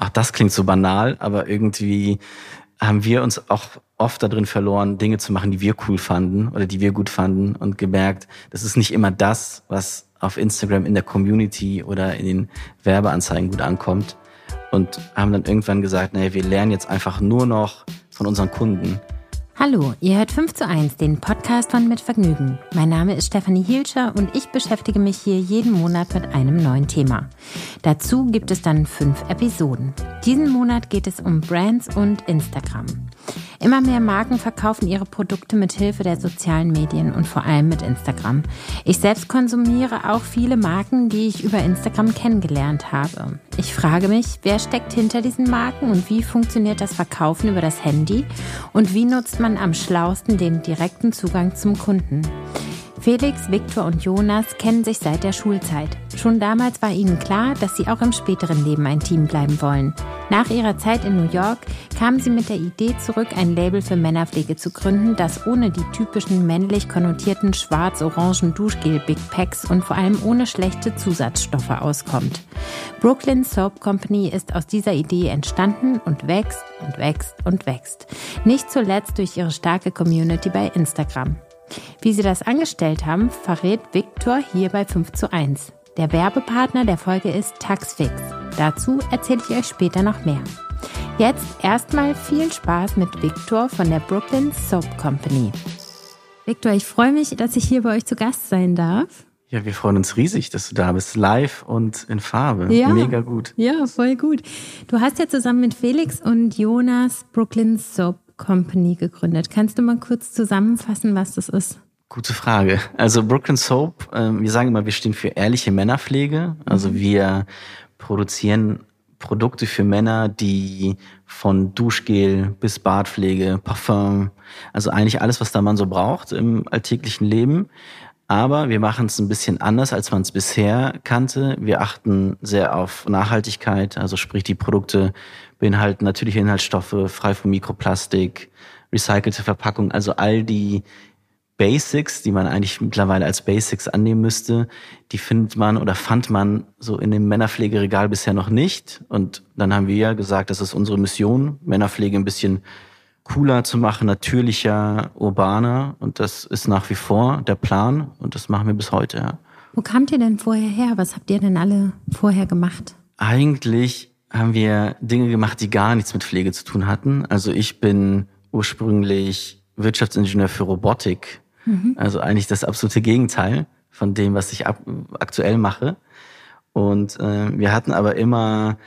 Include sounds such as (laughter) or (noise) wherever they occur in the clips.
ach, das klingt so banal, aber irgendwie haben wir uns auch oft darin verloren, Dinge zu machen, die wir cool fanden oder die wir gut fanden und gemerkt, das ist nicht immer das, was auf Instagram in der Community oder in den Werbeanzeigen gut ankommt. Und haben dann irgendwann gesagt, naja, wir lernen jetzt einfach nur noch von unseren Kunden Hallo, ihr hört 5 zu 1, den Podcast von Mit Vergnügen. Mein Name ist Stefanie Hielscher und ich beschäftige mich hier jeden Monat mit einem neuen Thema. Dazu gibt es dann fünf Episoden. Diesen Monat geht es um Brands und Instagram. Immer mehr Marken verkaufen ihre Produkte mit Hilfe der sozialen Medien und vor allem mit Instagram. Ich selbst konsumiere auch viele Marken, die ich über Instagram kennengelernt habe. Ich frage mich, wer steckt hinter diesen Marken und wie funktioniert das Verkaufen über das Handy und wie nutzt man am schlausten den direkten Zugang zum Kunden? Felix, Viktor und Jonas kennen sich seit der Schulzeit. Schon damals war ihnen klar, dass sie auch im späteren Leben ein Team bleiben wollen. Nach ihrer Zeit in New York kamen sie mit der Idee zurück, ein Label für Männerpflege zu gründen, das ohne die typischen männlich konnotierten schwarz-orangen Duschgel-Big Packs und vor allem ohne schlechte Zusatzstoffe auskommt. Brooklyn Soap Company ist aus dieser Idee entstanden und wächst und wächst und wächst. Nicht zuletzt durch ihre starke Community bei Instagram. Wie sie das angestellt haben, verrät Victor hier bei 5 zu 1. Der Werbepartner der Folge ist Taxfix. Dazu erzähle ich euch später noch mehr. Jetzt erstmal viel Spaß mit Victor von der Brooklyn Soap Company. Victor, ich freue mich, dass ich hier bei euch zu Gast sein darf. Ja, wir freuen uns riesig, dass du da bist, live und in Farbe. Ja, Mega gut. Ja, voll gut. Du hast ja zusammen mit Felix und Jonas Brooklyn Soap Company gegründet. Kannst du mal kurz zusammenfassen, was das ist? Gute Frage. Also Brooklyn Soap, äh, wir sagen immer, wir stehen für ehrliche Männerpflege. Also mhm. wir produzieren Produkte für Männer, die von Duschgel bis Bartpflege, Parfum, also eigentlich alles, was der Mann so braucht im alltäglichen Leben. Aber wir machen es ein bisschen anders, als man es bisher kannte. Wir achten sehr auf Nachhaltigkeit, also sprich die Produkte beinhalten natürliche Inhaltsstoffe, frei von Mikroplastik, recycelte Verpackung, also all die Basics, die man eigentlich mittlerweile als Basics annehmen müsste, die findet man oder fand man so in dem Männerpflegeregal bisher noch nicht. Und dann haben wir ja gesagt, das ist unsere Mission, Männerpflege ein bisschen cooler zu machen, natürlicher, urbaner. Und das ist nach wie vor der Plan und das machen wir bis heute. Ja. Wo kamt ihr denn vorher her? Was habt ihr denn alle vorher gemacht? Eigentlich haben wir Dinge gemacht, die gar nichts mit Pflege zu tun hatten. Also ich bin ursprünglich Wirtschaftsingenieur für Robotik. Mhm. Also eigentlich das absolute Gegenteil von dem, was ich aktuell mache. Und äh, wir hatten aber immer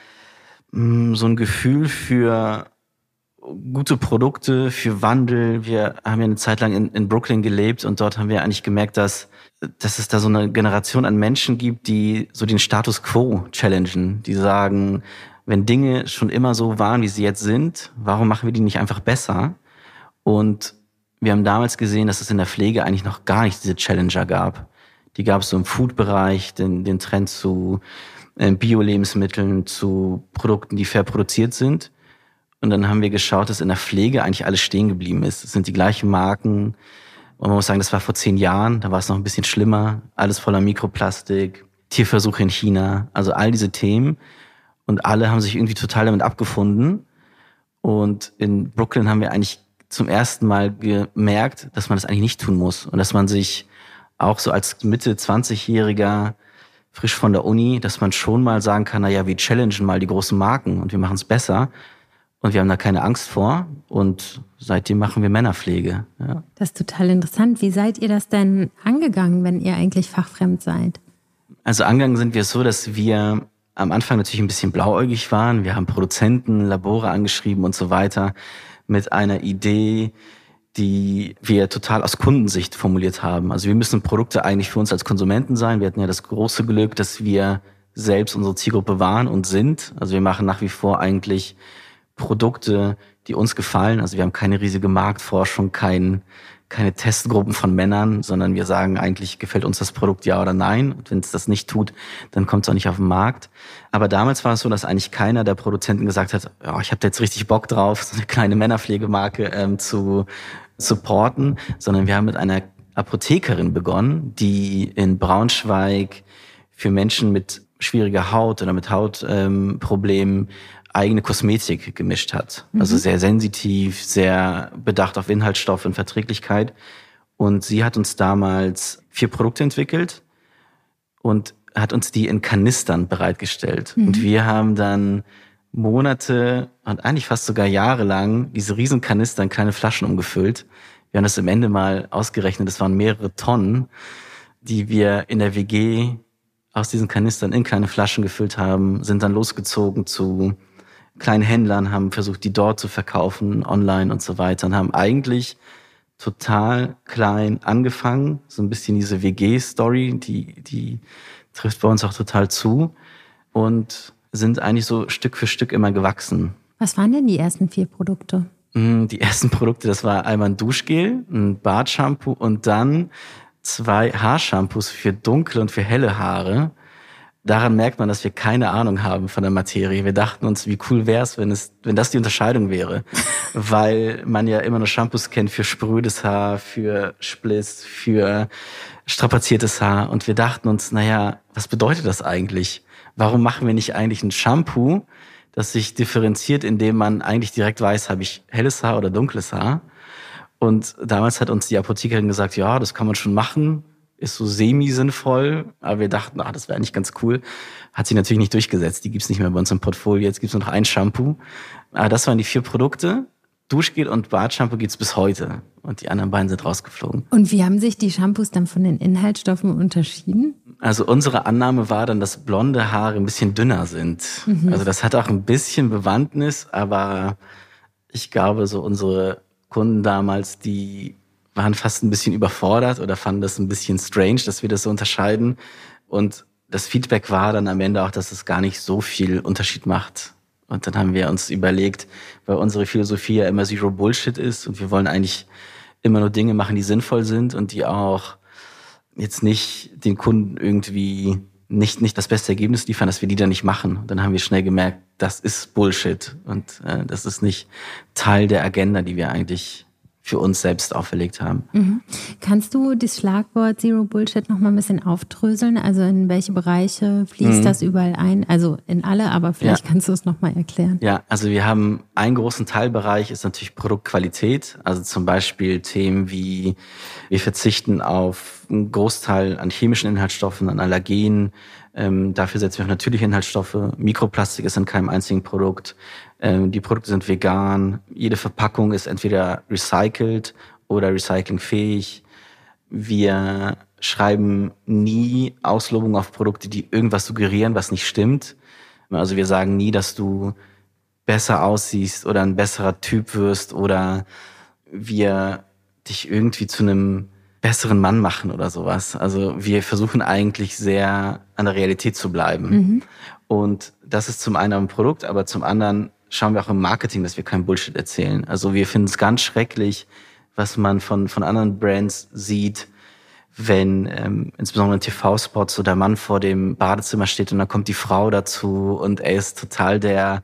mh, mm, so ein Gefühl für gute Produkte, für Wandel. Wir haben ja eine Zeit lang in, in Brooklyn gelebt und dort haben wir eigentlich gemerkt, dass dass es da so eine Generation an Menschen gibt, die so den Status quo challengen, die sagen, wenn Dinge schon immer so waren, wie sie jetzt sind, warum machen wir die nicht einfach besser? Und wir haben damals gesehen, dass es in der Pflege eigentlich noch gar nicht diese Challenger gab. Die gab es so im Food-Bereich, den, den Trend zu äh, Bio-Lebensmitteln, zu Produkten, die fair produziert sind. Und dann haben wir geschaut, dass in der Pflege eigentlich alles stehen geblieben ist. Es sind die gleichen Marken. Und man muss sagen, das war vor zehn Jahren, da war es noch ein bisschen schlimmer. Alles voller Mikroplastik, Tierversuche in China, also all diese Themen. Und alle haben sich irgendwie total damit abgefunden. Und in Brooklyn haben wir eigentlich zum ersten Mal gemerkt, dass man das eigentlich nicht tun muss. Und dass man sich auch so als Mitte 20-Jähriger frisch von der Uni, dass man schon mal sagen kann, na ja, wir challengen mal die großen Marken und wir machen es besser. Und wir haben da keine Angst vor. Und seitdem machen wir Männerpflege. Ja. Das ist total interessant. Wie seid ihr das denn angegangen, wenn ihr eigentlich fachfremd seid? Also angegangen sind wir so, dass wir am Anfang natürlich ein bisschen blauäugig waren. Wir haben Produzenten, Labore angeschrieben und so weiter mit einer Idee, die wir total aus Kundensicht formuliert haben. Also wir müssen Produkte eigentlich für uns als Konsumenten sein. Wir hatten ja das große Glück, dass wir selbst unsere Zielgruppe waren und sind. Also wir machen nach wie vor eigentlich Produkte, die uns gefallen. Also wir haben keine riesige Marktforschung, kein keine Testgruppen von Männern, sondern wir sagen eigentlich, gefällt uns das Produkt ja oder nein. Und wenn es das nicht tut, dann kommt es auch nicht auf den Markt. Aber damals war es so, dass eigentlich keiner der Produzenten gesagt hat, oh, ich habe da jetzt richtig Bock drauf, so eine kleine Männerpflegemarke ähm, zu supporten, sondern wir haben mit einer Apothekerin begonnen, die in Braunschweig für Menschen mit schwieriger Haut oder mit Hautproblemen ähm, eigene Kosmetik gemischt hat. Mhm. Also sehr sensitiv, sehr bedacht auf Inhaltsstoffe und Verträglichkeit. Und sie hat uns damals vier Produkte entwickelt und hat uns die in Kanistern bereitgestellt. Mhm. Und wir haben dann Monate und eigentlich fast sogar Jahre lang diese riesen Kanister in kleine Flaschen umgefüllt. Wir haben das im Ende mal ausgerechnet, das waren mehrere Tonnen, die wir in der WG aus diesen Kanistern in kleine Flaschen gefüllt haben, sind dann losgezogen zu kleinen Händlern, haben versucht, die dort zu verkaufen, online und so weiter und haben eigentlich total klein angefangen, so ein bisschen diese WG-Story, die, die trifft bei uns auch total zu und sind eigentlich so Stück für Stück immer gewachsen. Was waren denn die ersten vier Produkte? Mm, die ersten Produkte, das war einmal ein Duschgel, ein Bartshampoo und dann zwei Haarshampoos für dunkle und für helle Haare daran merkt man, dass wir keine Ahnung haben von der Materie. Wir dachten uns, wie cool wäre es, wenn es, wenn das die Unterscheidung wäre. (laughs) Weil man ja immer nur Shampoos kennt für sprödes Haar, für Spliss, für strapaziertes Haar. Und wir dachten uns, naja, was bedeutet das eigentlich? Warum machen wir nicht eigentlich ein Shampoo, das sich differenziert, indem man eigentlich direkt weiß, habe ich helles Haar oder dunkles Haar? Und damals hat uns die Apothekerin gesagt, ja, das kann man schon machen ist so semi-sinnvoll, aber wir dachten, ach, das wäre eigentlich ganz cool. Hat sich natürlich nicht durchgesetzt. Die gibt's nicht mehr bei uns im Portfolio. Jetzt gibt's nur noch ein Shampoo. Aber das waren die vier Produkte. Duschgel und Bartshampoo gibt's bis heute. Und die anderen beiden sind rausgeflogen. Und wie haben sich die Shampoos dann von den Inhaltsstoffen unterschieden? Also unsere Annahme war dann, dass blonde Haare ein bisschen dünner sind. Mhm. Also das hat auch ein bisschen Bewandtnis, aber ich glaube, so unsere Kunden damals, die waren fast ein bisschen überfordert oder fanden das ein bisschen strange, dass wir das so unterscheiden. Und das Feedback war dann am Ende auch, dass es gar nicht so viel Unterschied macht. Und dann haben wir uns überlegt, weil unsere Philosophie ja immer Zero Bullshit ist und wir wollen eigentlich immer nur Dinge machen, die sinnvoll sind und die auch jetzt nicht den Kunden irgendwie nicht, nicht das beste Ergebnis liefern, dass wir die dann nicht machen. Und dann haben wir schnell gemerkt, das ist Bullshit und äh, das ist nicht Teil der Agenda, die wir eigentlich für uns selbst auferlegt haben. Mhm. Kannst du das Schlagwort Zero Bullshit noch mal ein bisschen aufdröseln? Also in welche Bereiche fließt mhm. das überall ein? Also in alle, aber vielleicht ja. kannst du es noch mal erklären. Ja, also wir haben einen großen Teilbereich ist natürlich Produktqualität. Also zum Beispiel Themen wie wir verzichten auf einen Großteil an chemischen Inhaltsstoffen, an Allergenen. Ähm, dafür setzen wir auf natürliche Inhaltsstoffe. Mikroplastik ist in keinem einzigen Produkt. Ähm, die Produkte sind vegan. Jede Verpackung ist entweder recycelt oder recyclingfähig. Wir schreiben nie Auslobung auf Produkte, die irgendwas suggerieren, was nicht stimmt. Also wir sagen nie, dass du besser aussiehst oder ein besserer Typ wirst oder wir dich irgendwie zu einem besseren Mann machen oder sowas. Also wir versuchen eigentlich sehr an der Realität zu bleiben. Mhm. Und das ist zum einen ein Produkt, aber zum anderen schauen wir auch im Marketing, dass wir kein Bullshit erzählen. Also wir finden es ganz schrecklich, was man von, von anderen Brands sieht, wenn ähm, insbesondere in TV-Spots so der Mann vor dem Badezimmer steht und dann kommt die Frau dazu und er ist total der,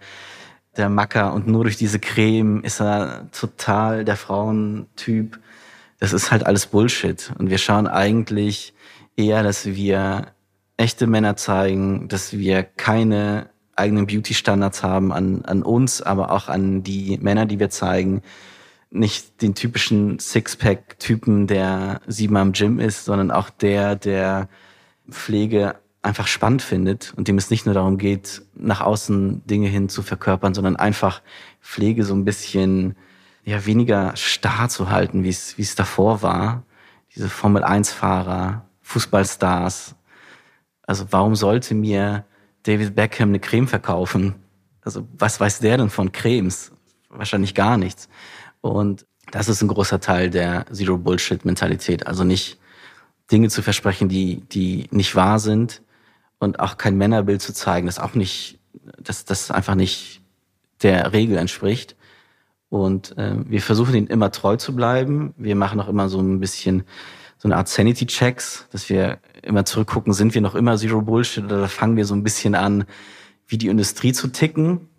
der Macker und nur durch diese Creme ist er total der Frauentyp. Das ist halt alles Bullshit. Und wir schauen eigentlich eher, dass wir echte Männer zeigen, dass wir keine eigenen Beauty-Standards haben an, an uns, aber auch an die Männer, die wir zeigen. Nicht den typischen Sixpack-Typen, der siebenmal im Gym ist, sondern auch der, der Pflege einfach spannend findet und dem es nicht nur darum geht, nach außen Dinge hin zu verkörpern, sondern einfach Pflege so ein bisschen ja weniger starr zu halten, wie es wie es davor war. Diese Formel 1 Fahrer, Fußballstars. Also warum sollte mir David Beckham eine Creme verkaufen. Also was weiß der denn von Cremes? Wahrscheinlich gar nichts. Und das ist ein großer Teil der Zero Bullshit Mentalität. Also nicht Dinge zu versprechen, die, die nicht wahr sind und auch kein Männerbild zu zeigen, das auch nicht, das, das einfach nicht der Regel entspricht. Und äh, wir versuchen ihnen immer treu zu bleiben. Wir machen auch immer so ein bisschen so eine Art Sanity-Checks, dass wir immer zurückgucken, sind wir noch immer Zero Bullshit oder fangen wir so ein bisschen an, wie die Industrie zu ticken.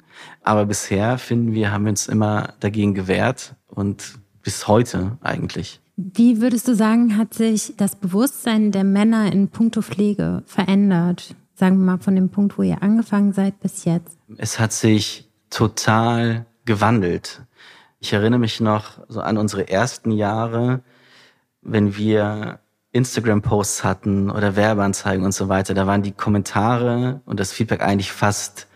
Aber bisher finden wir, haben wir uns immer dagegen gewehrt und bis heute eigentlich. Wie würdest du sagen, hat sich das Bewusstsein der Männer in puncto Pflege verändert? Sagen wir mal von dem Punkt, wo ihr angefangen seid bis jetzt. Es hat sich total gewandelt. Ich erinnere mich noch so an unsere ersten Jahre, wenn wir Instagram-Posts hatten oder Werbeanzeigen und so weiter, da waren die Kommentare und das Feedback eigentlich fast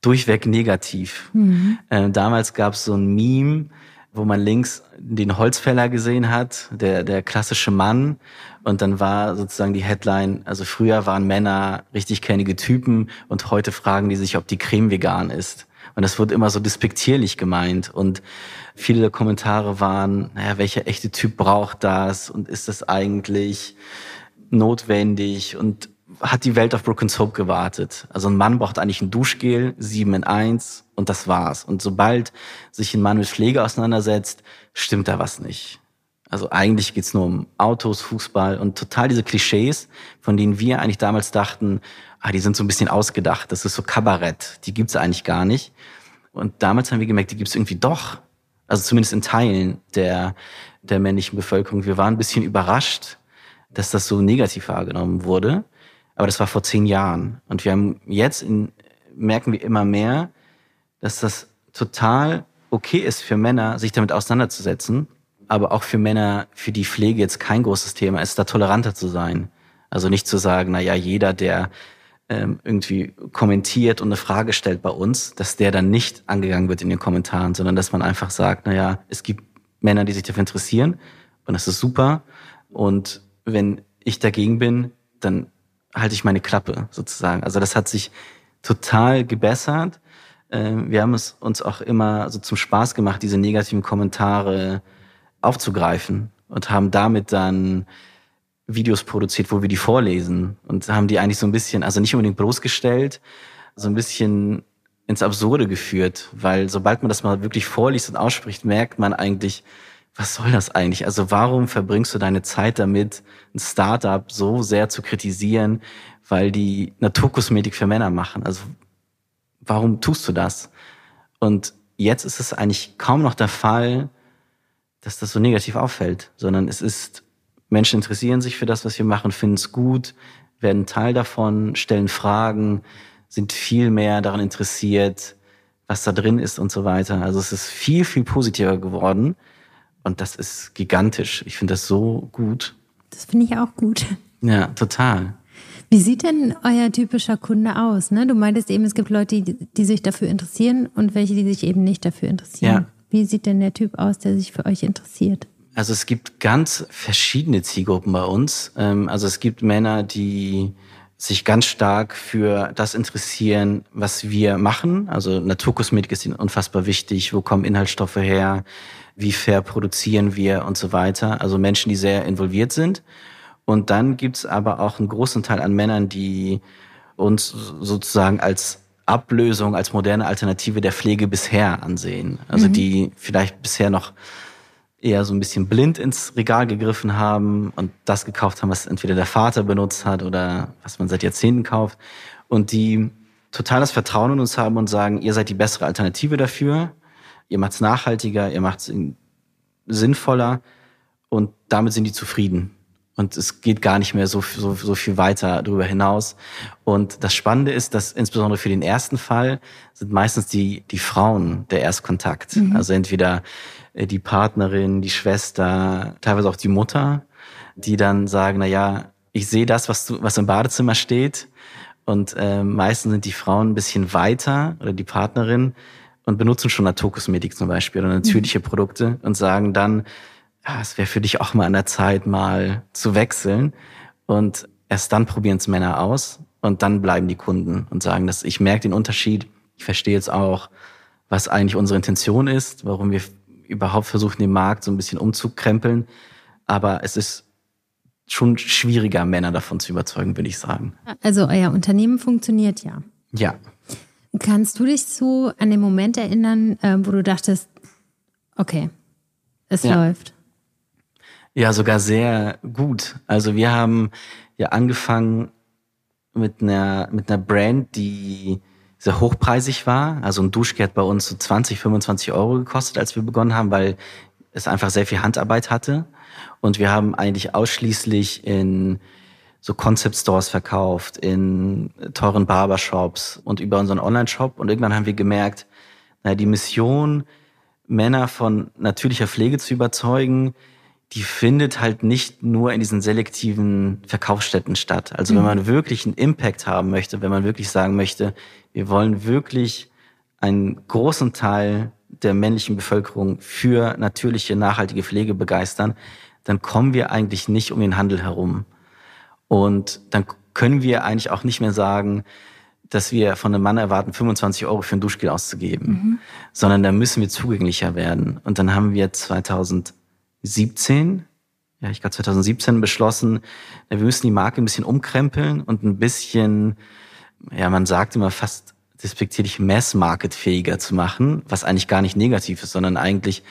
durchweg negativ. Mhm. Äh, damals gab es so ein Meme, wo man links den Holzfäller gesehen hat, der, der klassische Mann. Und dann war sozusagen die Headline, also früher waren Männer richtig kennige Typen und heute fragen die sich, ob die Creme vegan ist. Und das wird immer so despektierlich gemeint. Und viele der Kommentare waren, naja, welcher echte Typ braucht das? Und ist das eigentlich notwendig? Und hat die Welt auf Broken Soap gewartet? Also ein Mann braucht eigentlich ein Duschgel, sieben in eins und das war's. Und sobald sich ein Mann mit Pflege auseinandersetzt, stimmt da was nicht. Also eigentlich geht's nur um Autos, Fußball und total diese Klischees, von denen wir eigentlich damals dachten, ah, die sind so ein bisschen ausgedacht. Das ist so Kabarett. Die gibt's eigentlich gar nicht. Und damals haben wir gemerkt, die gibt's irgendwie doch. Also zumindest in Teilen der, der männlichen Bevölkerung. Wir waren ein bisschen überrascht, dass das so negativ wahrgenommen wurde. Aber das war vor zehn Jahren. Und wir haben jetzt in, merken wir immer mehr, dass das total okay ist für Männer, sich damit auseinanderzusetzen. Aber auch für Männer, für die Pflege jetzt kein großes Thema ist, da toleranter zu sein. Also nicht zu sagen, na ja, jeder, der ähm, irgendwie kommentiert und eine Frage stellt bei uns, dass der dann nicht angegangen wird in den Kommentaren, sondern dass man einfach sagt, na ja, es gibt Männer, die sich dafür interessieren und das ist super. Und wenn ich dagegen bin, dann halte ich meine Klappe sozusagen. Also das hat sich total gebessert. Ähm, wir haben es uns auch immer so zum Spaß gemacht, diese negativen Kommentare aufzugreifen und haben damit dann Videos produziert, wo wir die vorlesen und haben die eigentlich so ein bisschen, also nicht unbedingt bloßgestellt, so ein bisschen ins Absurde geführt, weil sobald man das mal wirklich vorliest und ausspricht, merkt man eigentlich, was soll das eigentlich? Also warum verbringst du deine Zeit damit, ein Startup so sehr zu kritisieren, weil die Naturkosmetik für Männer machen? Also warum tust du das? Und jetzt ist es eigentlich kaum noch der Fall, dass das so negativ auffällt, sondern es ist, Menschen interessieren sich für das, was wir machen, finden es gut, werden Teil davon, stellen Fragen, sind viel mehr daran interessiert, was da drin ist und so weiter. Also es ist viel, viel positiver geworden. Und das ist gigantisch. Ich finde das so gut. Das finde ich auch gut. Ja, total. Wie sieht denn euer typischer Kunde aus? Ne? Du meintest eben, es gibt Leute, die, die sich dafür interessieren und welche, die sich eben nicht dafür interessieren. Ja. Wie sieht denn der Typ aus, der sich für euch interessiert? Also es gibt ganz verschiedene Zielgruppen bei uns. Ähm, also es gibt Männer, die sich ganz stark für das interessieren, was wir machen. Also Naturkosmetik ist ihnen unfassbar wichtig. Wo kommen Inhaltsstoffe her? wie fair produzieren wir und so weiter. Also Menschen, die sehr involviert sind. Und dann gibt's aber auch einen großen Teil an Männern, die uns sozusagen als Ablösung, als moderne Alternative der Pflege bisher ansehen. Also mhm. die vielleicht bisher noch eher so ein bisschen blind ins Regal gegriffen haben und das gekauft haben, was entweder der Vater benutzt hat oder was man seit Jahrzehnten kauft. Und die total das Vertrauen in uns haben und sagen, ihr seid die bessere Alternative dafür ihr macht es nachhaltiger, ihr macht es sinnvoller und damit sind die zufrieden. Und es geht gar nicht mehr so, so, so viel weiter darüber hinaus. Und das Spannende ist, dass insbesondere für den ersten Fall sind meistens die, die Frauen der Erstkontakt. Mhm. Also entweder äh, die Partnerin, die Schwester, teilweise auch die Mutter, die dann sagen, na ja, ich sehe das, was, du, was im Badezimmer steht. Und äh, meistens sind die Frauen ein bisschen weiter oder die Partnerin und benutzen schon Naturkosmetik zum Beispiel oder natürliche mhm. Produkte und sagen dann, ja, es wäre für dich auch mal an der Zeit, mal zu wechseln. Und erst dann probieren es Männer aus und dann bleiben die Kunden und sagen, dass ich merke den Unterschied. Ich verstehe jetzt auch, was eigentlich unsere Intention ist, warum wir überhaupt versuchen, den Markt so ein bisschen umzukrempeln. Aber es ist schon schwieriger, Männer davon zu überzeugen, würde ich sagen. Also euer Unternehmen funktioniert ja. Ja. Kannst du dich so an den Moment erinnern, äh, wo du dachtest, okay, es ja. läuft? Ja, sogar sehr gut. Also wir haben ja angefangen mit einer, mit einer Brand, die sehr hochpreisig war. Also ein Duschgel hat bei uns so 20, 25 Euro gekostet, als wir begonnen haben, weil es einfach sehr viel Handarbeit hatte. Und wir haben eigentlich ausschließlich in so Concept Stores verkauft, in teuren Barbershops und über unseren Online-Shop. Und irgendwann haben wir gemerkt, Na, die Mission, Männer von natürlicher Pflege zu überzeugen, die findet halt nicht nur in diesen selektiven Verkaufsstätten statt. Also wenn mhm. man wirklich einen Impact haben möchte, wenn man wirklich sagen möchte, wir wollen wirklich einen großen Teil der männlichen Bevölkerung für natürliche, nachhaltige Pflege begeistern, dann kommen wir eigentlich nicht um den Handel herum. Und dann können wir eigentlich auch nicht mehr sagen, dass wir von einem Mann erwarten, 25 Euro für ein Duschgel auszugeben, mhm. sondern da müssen wir zugänglicher werden. Und dann haben wir 2017, ja, ich glaube 2017 beschlossen, wir müssen die Marke ein bisschen umkrempeln und ein bisschen, ja, man sagt immer fast despektierlich Mass-Market-fähiger zu machen, was eigentlich gar nicht negativ ist, sondern eigentlich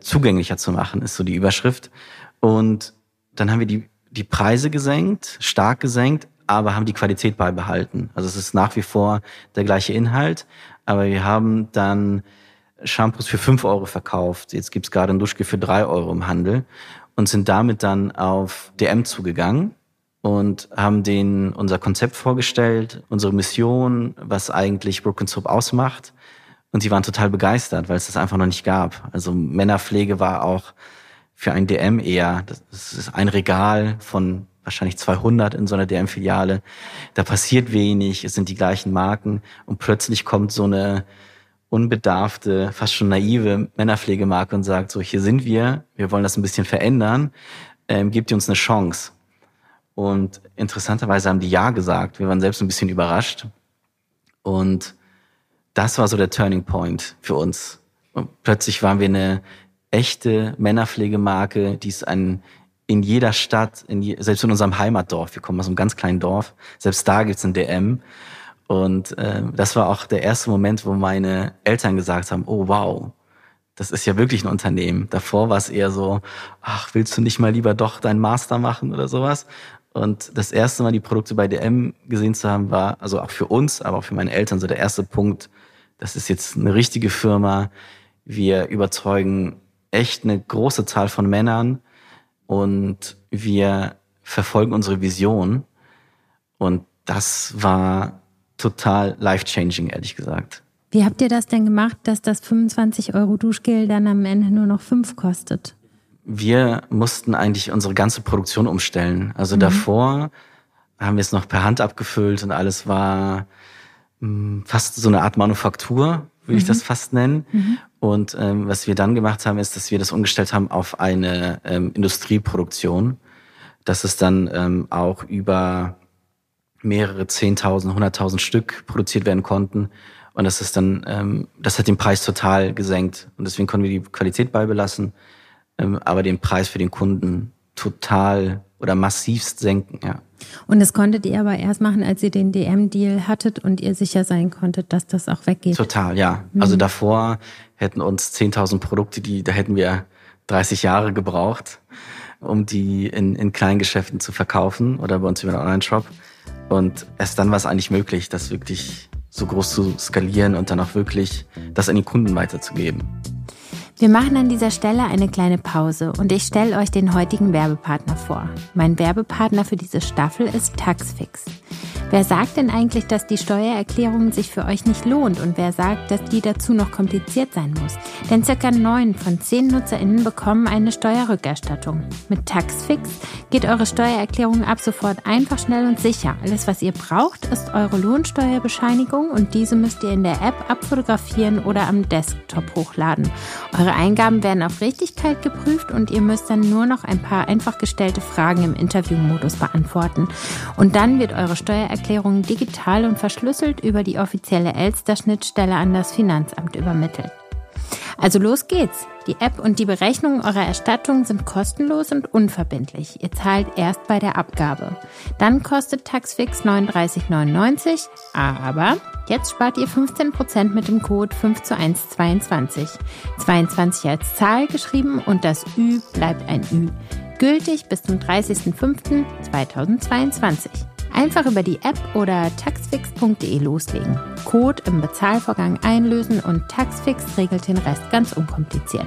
zugänglicher zu machen, ist so die Überschrift. Und dann haben wir die die Preise gesenkt, stark gesenkt, aber haben die Qualität beibehalten. Also es ist nach wie vor der gleiche Inhalt, aber wir haben dann Shampoos für fünf Euro verkauft. Jetzt gibt's gerade ein Duschgel für drei Euro im Handel und sind damit dann auf DM zugegangen und haben denen unser Konzept vorgestellt, unsere Mission, was eigentlich Broken Soap ausmacht. Und die waren total begeistert, weil es das einfach noch nicht gab. Also Männerpflege war auch für ein DM eher. Das ist ein Regal von wahrscheinlich 200 in so einer DM-Filiale. Da passiert wenig, es sind die gleichen Marken und plötzlich kommt so eine unbedarfte, fast schon naive Männerpflegemarke und sagt so, hier sind wir, wir wollen das ein bisschen verändern, ähm, gebt ihr uns eine Chance. Und interessanterweise haben die Ja gesagt. Wir waren selbst ein bisschen überrascht. Und das war so der Turning Point für uns. Und plötzlich waren wir eine echte Männerpflegemarke, die ist ein in jeder Stadt, in selbst in unserem Heimatdorf, wir kommen aus einem ganz kleinen Dorf, selbst da gibt's ein DM. Und äh, das war auch der erste Moment, wo meine Eltern gesagt haben, oh wow, das ist ja wirklich ein Unternehmen. Davor war es eher so, ach, willst du nicht mal lieber doch deinen Master machen oder sowas? Und das erste Mal die Produkte bei DM gesehen zu haben, war, also auch für uns, aber auch für meine Eltern, so der erste Punkt, das ist jetzt eine richtige Firma. Wir überzeugen echt eine große Zahl von Männern und wir verfolgen unsere Vision. Und das war total life-changing, ehrlich gesagt. Wie habt ihr das denn gemacht, dass das 25 Euro Duschgel dann am Ende nur noch 5 kostet? Wir mussten eigentlich unsere ganze Produktion umstellen. Also mhm. davor haben wir es noch per Hand abgefüllt und alles war mh, hm, fast so eine Art Manufaktur, würde mhm. ich das fast nennen. Mhm. Und ähm, was wir dann gemacht haben, ist, dass wir das umgestellt haben auf eine ähm, Industrieproduktion, dass es dann ähm, auch über mehrere Zehntausend, hunderttausend Stück produziert werden konnten. Und das ist dann, ähm, das hat den Preis total gesenkt. Und deswegen konnten wir die Qualität beibelassen, ähm, aber den Preis für den Kunden total oder massivst senken, ja. Und das konntet ihr aber erst machen, als ihr den DM-Deal hattet und ihr sicher sein konntet, dass das auch weggeht. Total, ja. Mhm. Also davor hätten uns 10.000 Produkte, die, da hätten wir 30 Jahre gebraucht, um die in, in kleinen Geschäften zu verkaufen oder bei uns über den Online-Shop. Und erst dann war es eigentlich möglich, das wirklich so groß zu skalieren und dann auch wirklich das an die Kunden weiterzugeben. Wir machen an dieser Stelle eine kleine Pause und ich stelle euch den heutigen Werbepartner vor. Mein Werbepartner für diese Staffel ist Taxfix. Wer sagt denn eigentlich, dass die Steuererklärung sich für euch nicht lohnt und wer sagt, dass die dazu noch kompliziert sein muss? Denn circa neun von zehn NutzerInnen bekommen eine Steuerrückerstattung. Mit Taxfix geht eure Steuererklärung ab sofort einfach, schnell und sicher. Alles, was ihr braucht, ist eure Lohnsteuerbescheinigung und diese müsst ihr in der App abfotografieren oder am Desktop hochladen. Eure Eingaben werden auf Richtigkeit geprüft und ihr müsst dann nur noch ein paar einfach gestellte Fragen im Interviewmodus beantworten. Und dann wird eure Steuererklärung Steuererklärungen digital und verschlüsselt über die offizielle Elster-Schnittstelle an das Finanzamt übermittelt. Also los geht's. Die App und die Berechnung eurer Erstattung sind kostenlos und unverbindlich. Ihr zahlt erst bei der Abgabe. Dann kostet Taxfix 39,99, aber jetzt spart ihr 15% mit dem Code 5 zu 1 22. 22 als Zahl geschrieben und das Ü bleibt ein Ü. Gültig bis zum 30.05.2022. Einfach über die App oder taxfix.de loslegen. Code im Bezahlvorgang einlösen und Taxfix regelt den Rest ganz unkompliziert.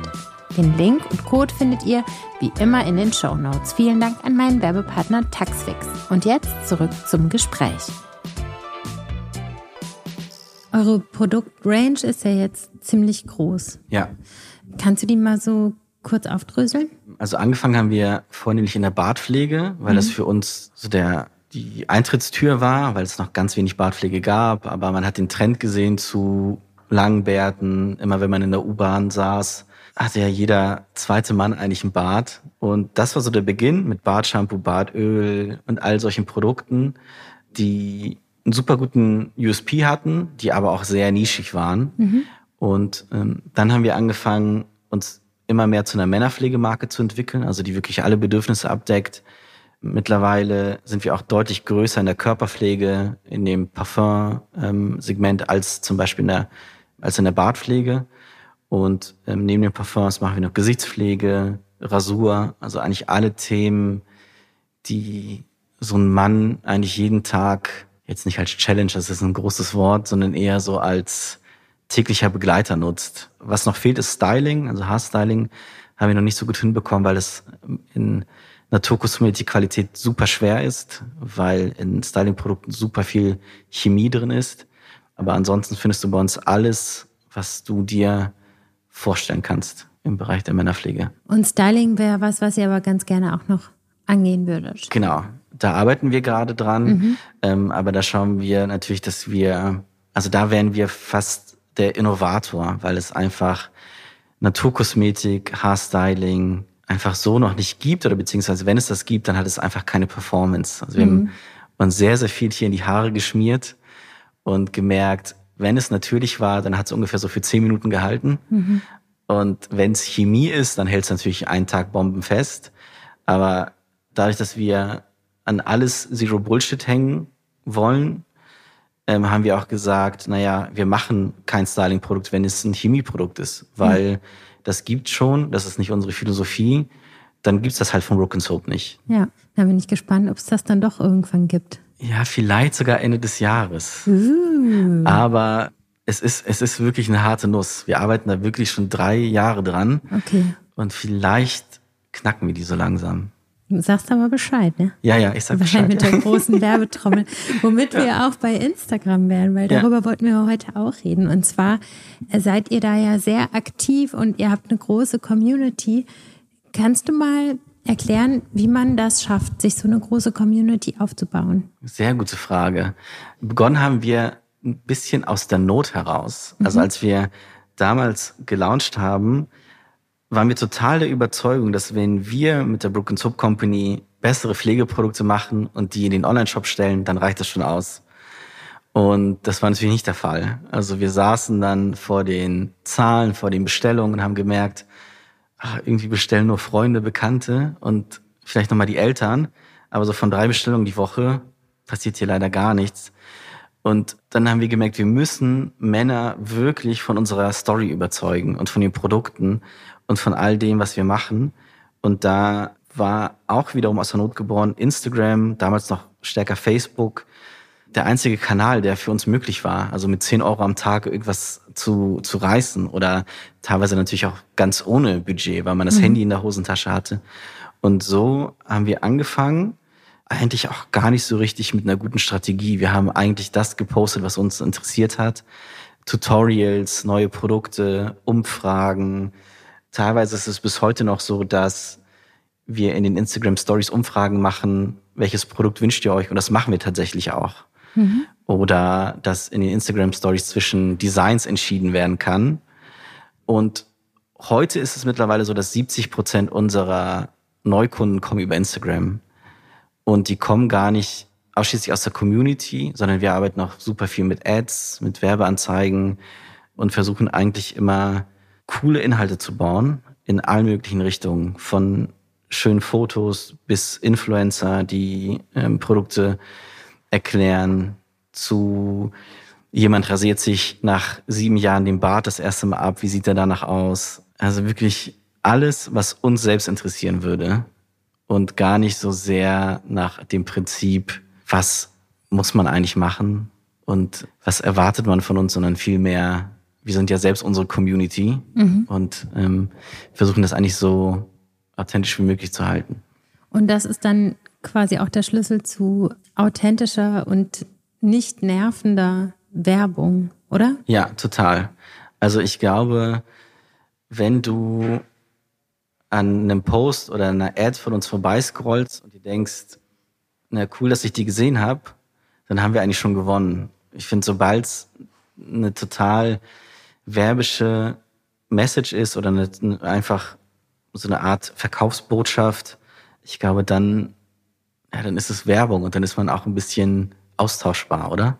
Den Link und Code findet ihr wie immer in den Show Notes. Vielen Dank an meinen Werbepartner Taxfix. Und jetzt zurück zum Gespräch. Eure Produktrange ist ja jetzt ziemlich groß. Ja. Kannst du die mal so kurz aufdröseln? Also angefangen haben wir vornehmlich in der Bartpflege, weil mhm. das für uns so der die Eintrittstür war, weil es noch ganz wenig Bartpflege gab, aber man hat den Trend gesehen zu langen Bärten. Immer wenn man in der U-Bahn saß, hatte ja jeder zweite Mann eigentlich einen Bart. Und das war so der Beginn mit Bartshampoo, Bartöl und all solchen Produkten, die einen super guten USP hatten, die aber auch sehr nischig waren. Mhm. Und ähm, dann haben wir angefangen, uns immer mehr zu einer Männerpflegemarke zu entwickeln, also die wirklich alle Bedürfnisse abdeckt. Mittlerweile sind wir auch deutlich größer in der Körperpflege, in dem Parfum-Segment ähm, als zum Beispiel in der, als in der Bartpflege. Und ähm, neben den Parfums machen wir noch Gesichtspflege, Rasur, also eigentlich alle Themen, die so ein Mann eigentlich jeden Tag, jetzt nicht als Challenge, das ist ein großes Wort, sondern eher so als täglicher Begleiter nutzt. Was noch fehlt, ist Styling, also Haarstyling haben wir noch nicht so gut hinbekommen, weil es in Naturkosmetik-Qualität super schwer ist, weil in Styling-Produkten super viel Chemie drin ist. Aber ansonsten findest du bei uns alles, was du dir vorstellen kannst im Bereich der Männerpflege. Und Styling wäre was, was ihr aber ganz gerne auch noch angehen würdet. Genau, da arbeiten wir gerade dran. Mhm. Ähm, aber da schauen wir natürlich, dass wir, also da wären wir fast der Innovator, weil es einfach Naturkosmetik, Haarstyling einfach so noch nicht gibt oder beziehungsweise wenn es das gibt, dann hat es einfach keine Performance. Also wir mhm. haben uns sehr, sehr viel hier in die Haare geschmiert und gemerkt, wenn es natürlich war, dann hat es ungefähr so für zehn Minuten gehalten. Mhm. Und wenn es Chemie ist, dann hält es natürlich einen Tag bombenfest. Aber dadurch, dass wir an alles Zero Bullshit hängen wollen, ähm, haben wir auch gesagt, naja, wir machen kein Styling-Produkt, wenn es ein Chemieprodukt ist, weil mhm. Das gibt schon, das ist nicht unsere Philosophie, dann gibt's das halt von Rook Soap nicht. Ja, da bin ich gespannt, ob es das dann doch irgendwann gibt. Ja, vielleicht sogar Ende des Jahres. Uh. Aber es ist, es ist wirklich eine harte Nuss. Wir arbeiten da wirklich schon drei Jahre dran. Okay. Und vielleicht knacken wir die so langsam. Du sagst aber Bescheid, ne? Ja, ja, ich sag Bescheid. mit der großen (laughs) Werbetrommel. Womit ja. wir auch bei Instagram wären, weil darüber ja. wollten wir heute auch reden. Und zwar seid ihr da ja sehr aktiv und ihr habt eine große Community. Kannst du mal erklären, wie man das schafft, sich so eine große Community aufzubauen? Sehr gute Frage. Begonnen haben wir ein bisschen aus der Not heraus. Also mhm. als wir damals gelauncht haben, waren wir total der Überzeugung, dass wenn wir mit der Brook Soap Company bessere Pflegeprodukte machen und die in den Online-Shop stellen, dann reicht das schon aus. Und das war natürlich nicht der Fall. Also wir saßen dann vor den Zahlen, vor den Bestellungen und haben gemerkt, ach, irgendwie bestellen nur Freunde, Bekannte und vielleicht nochmal die Eltern. Aber so von drei Bestellungen die Woche passiert hier leider gar nichts. Und dann haben wir gemerkt, wir müssen Männer wirklich von unserer Story überzeugen und von den Produkten und von all dem, was wir machen. Und da war auch wiederum aus der Not geboren Instagram, damals noch stärker Facebook, der einzige Kanal, der für uns möglich war. Also mit 10 Euro am Tag irgendwas zu, zu reißen oder teilweise natürlich auch ganz ohne Budget, weil man das mhm. Handy in der Hosentasche hatte. Und so haben wir angefangen, eigentlich auch gar nicht so richtig mit einer guten Strategie. Wir haben eigentlich das gepostet, was uns interessiert hat. Tutorials, neue Produkte, Umfragen. Teilweise ist es bis heute noch so, dass wir in den Instagram Stories Umfragen machen, welches Produkt wünscht ihr euch? Und das machen wir tatsächlich auch. Mhm. Oder dass in den Instagram Stories zwischen Designs entschieden werden kann. Und heute ist es mittlerweile so, dass 70 Prozent unserer Neukunden kommen über Instagram. Und die kommen gar nicht ausschließlich aus der Community, sondern wir arbeiten auch super viel mit Ads, mit Werbeanzeigen und versuchen eigentlich immer coole Inhalte zu bauen in allen möglichen Richtungen. Von schönen Fotos bis Influencer, die ähm, Produkte erklären, zu jemand rasiert sich nach sieben Jahren den Bart das erste Mal ab, wie sieht er danach aus? Also wirklich alles, was uns selbst interessieren würde und gar nicht so sehr nach dem Prinzip, was muss man eigentlich machen und was erwartet man von uns, sondern vielmehr, wir sind ja selbst unsere Community mhm. und ähm, versuchen das eigentlich so authentisch wie möglich zu halten. Und das ist dann quasi auch der Schlüssel zu authentischer und nicht nervender Werbung, oder? Ja, total. Also ich glaube, wenn du an einem Post oder einer Ad von uns vorbeiscrollst und dir denkst, na cool, dass ich die gesehen habe, dann haben wir eigentlich schon gewonnen. Ich finde, sobald es eine total werbische Message ist oder eine, einfach so eine Art Verkaufsbotschaft, ich glaube, dann, ja, dann ist es Werbung und dann ist man auch ein bisschen austauschbar, oder?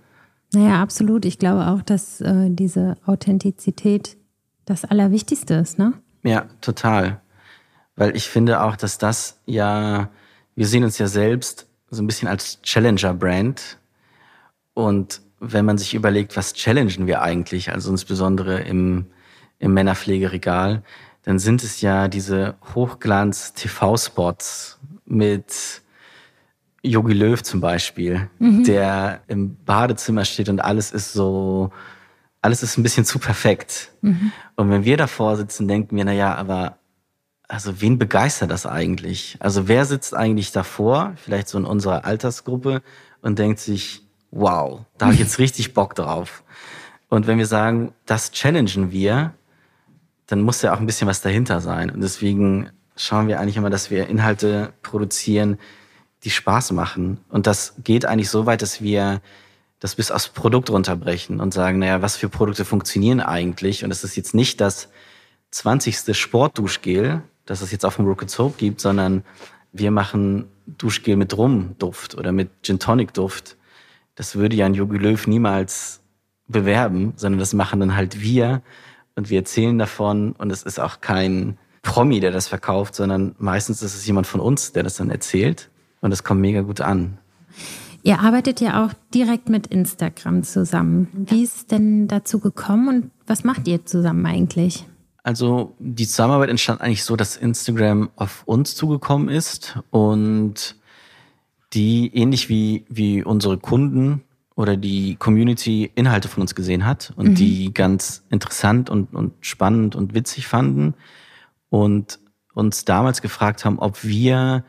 Naja, absolut. Ich glaube auch, dass äh, diese Authentizität das Allerwichtigste ist, ne? Ja, total. Weil ich finde auch, dass das ja, wir sehen uns ja selbst so ein bisschen als Challenger-Brand. Und wenn man sich überlegt, was challengen wir eigentlich, also insbesondere im, im Männerpflegeregal, dann sind es ja diese Hochglanz-TV-Spots mit Yogi Löw zum Beispiel, mhm. der im Badezimmer steht und alles ist so, alles ist ein bisschen zu perfekt. Mhm. Und wenn wir davor sitzen, denken wir, na ja, aber also wen begeistert das eigentlich? Also wer sitzt eigentlich davor, vielleicht so in unserer Altersgruppe und denkt sich, wow, da habe ich jetzt (laughs) richtig Bock drauf. Und wenn wir sagen, das challengen wir, dann muss ja auch ein bisschen was dahinter sein. Und deswegen schauen wir eigentlich immer, dass wir Inhalte produzieren, die Spaß machen. Und das geht eigentlich so weit, dass wir das bis aufs Produkt runterbrechen und sagen, naja, was für Produkte funktionieren eigentlich? Und es ist jetzt nicht das 20. Sportduschgel, das es jetzt auf dem Rocket Soap gibt, sondern wir machen Duschgel mit Rumduft oder mit Gin Tonic Duft. Das würde ja ein Jogi Löw niemals bewerben, sondern das machen dann halt wir und wir erzählen davon und es ist auch kein Promi, der das verkauft, sondern meistens ist es jemand von uns, der das dann erzählt und es kommt mega gut an. Ihr arbeitet ja auch direkt mit Instagram zusammen. Wie ist denn dazu gekommen und was macht ihr zusammen eigentlich? Also die Zusammenarbeit entstand eigentlich so, dass Instagram auf uns zugekommen ist und die ähnlich wie, wie unsere Kunden oder die Community Inhalte von uns gesehen hat und mhm. die ganz interessant und, und spannend und witzig fanden und uns damals gefragt haben, ob wir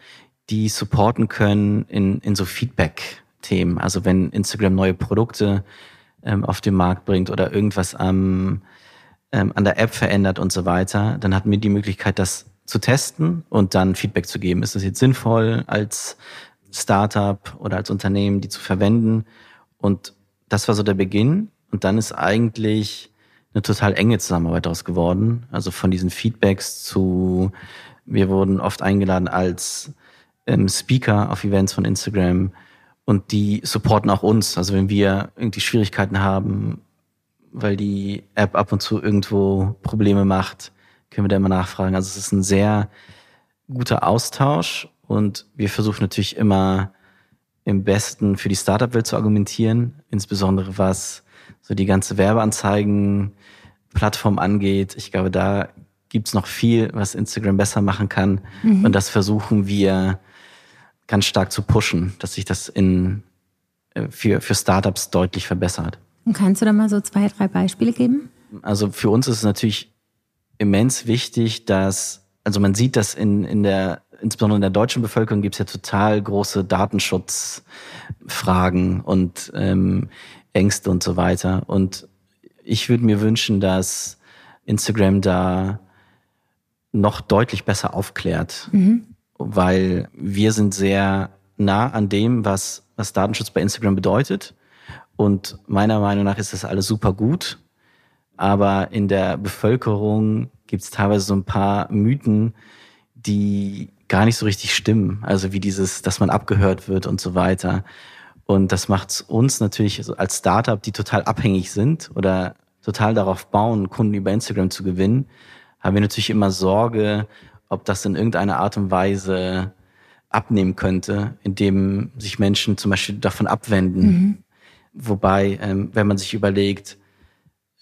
die supporten können in, in so Feedback-Themen. Also wenn Instagram neue Produkte ähm, auf den Markt bringt oder irgendwas am, ähm, an der App verändert und so weiter, dann hatten wir die Möglichkeit, das zu testen und dann Feedback zu geben. Ist das jetzt sinnvoll als Startup oder als Unternehmen, die zu verwenden? Und das war so der Beginn. Und dann ist eigentlich eine total enge Zusammenarbeit daraus geworden. Also von diesen Feedbacks zu, wir wurden oft eingeladen als ähm, Speaker auf Events von Instagram und die supporten auch uns. Also wenn wir irgendwie Schwierigkeiten haben, weil die App ab und zu irgendwo Probleme macht, können wir da immer nachfragen. Also es ist ein sehr guter Austausch und wir versuchen natürlich immer im Besten für die Startup-Welt zu argumentieren, insbesondere was so die ganze Werbeanzeigen-Plattform angeht. Ich glaube, da gibt's noch viel, was Instagram besser machen kann. Mhm. Und das versuchen wir ganz stark zu pushen, dass sich das in, äh, für, für Startups deutlich verbessert. Und kannst du da mal so zwei, drei Beispiele geben? Also für uns ist es natürlich immens wichtig, dass, also man sieht, dass in, in der insbesondere in der deutschen Bevölkerung gibt es ja total große Datenschutzfragen und ähm, Ängste und so weiter. Und ich würde mir wünschen, dass Instagram da noch deutlich besser aufklärt, mhm. weil wir sind sehr nah an dem, was, was Datenschutz bei Instagram bedeutet. Und meiner Meinung nach ist das alles super gut. Aber in der Bevölkerung gibt es teilweise so ein paar Mythen, die gar nicht so richtig stimmen. Also wie dieses, dass man abgehört wird und so weiter. Und das macht uns natürlich als Startup, die total abhängig sind oder total darauf bauen, Kunden über Instagram zu gewinnen, haben wir natürlich immer Sorge, ob das in irgendeiner Art und Weise abnehmen könnte, indem sich Menschen zum Beispiel davon abwenden. Mhm. Wobei, ähm, wenn man sich überlegt,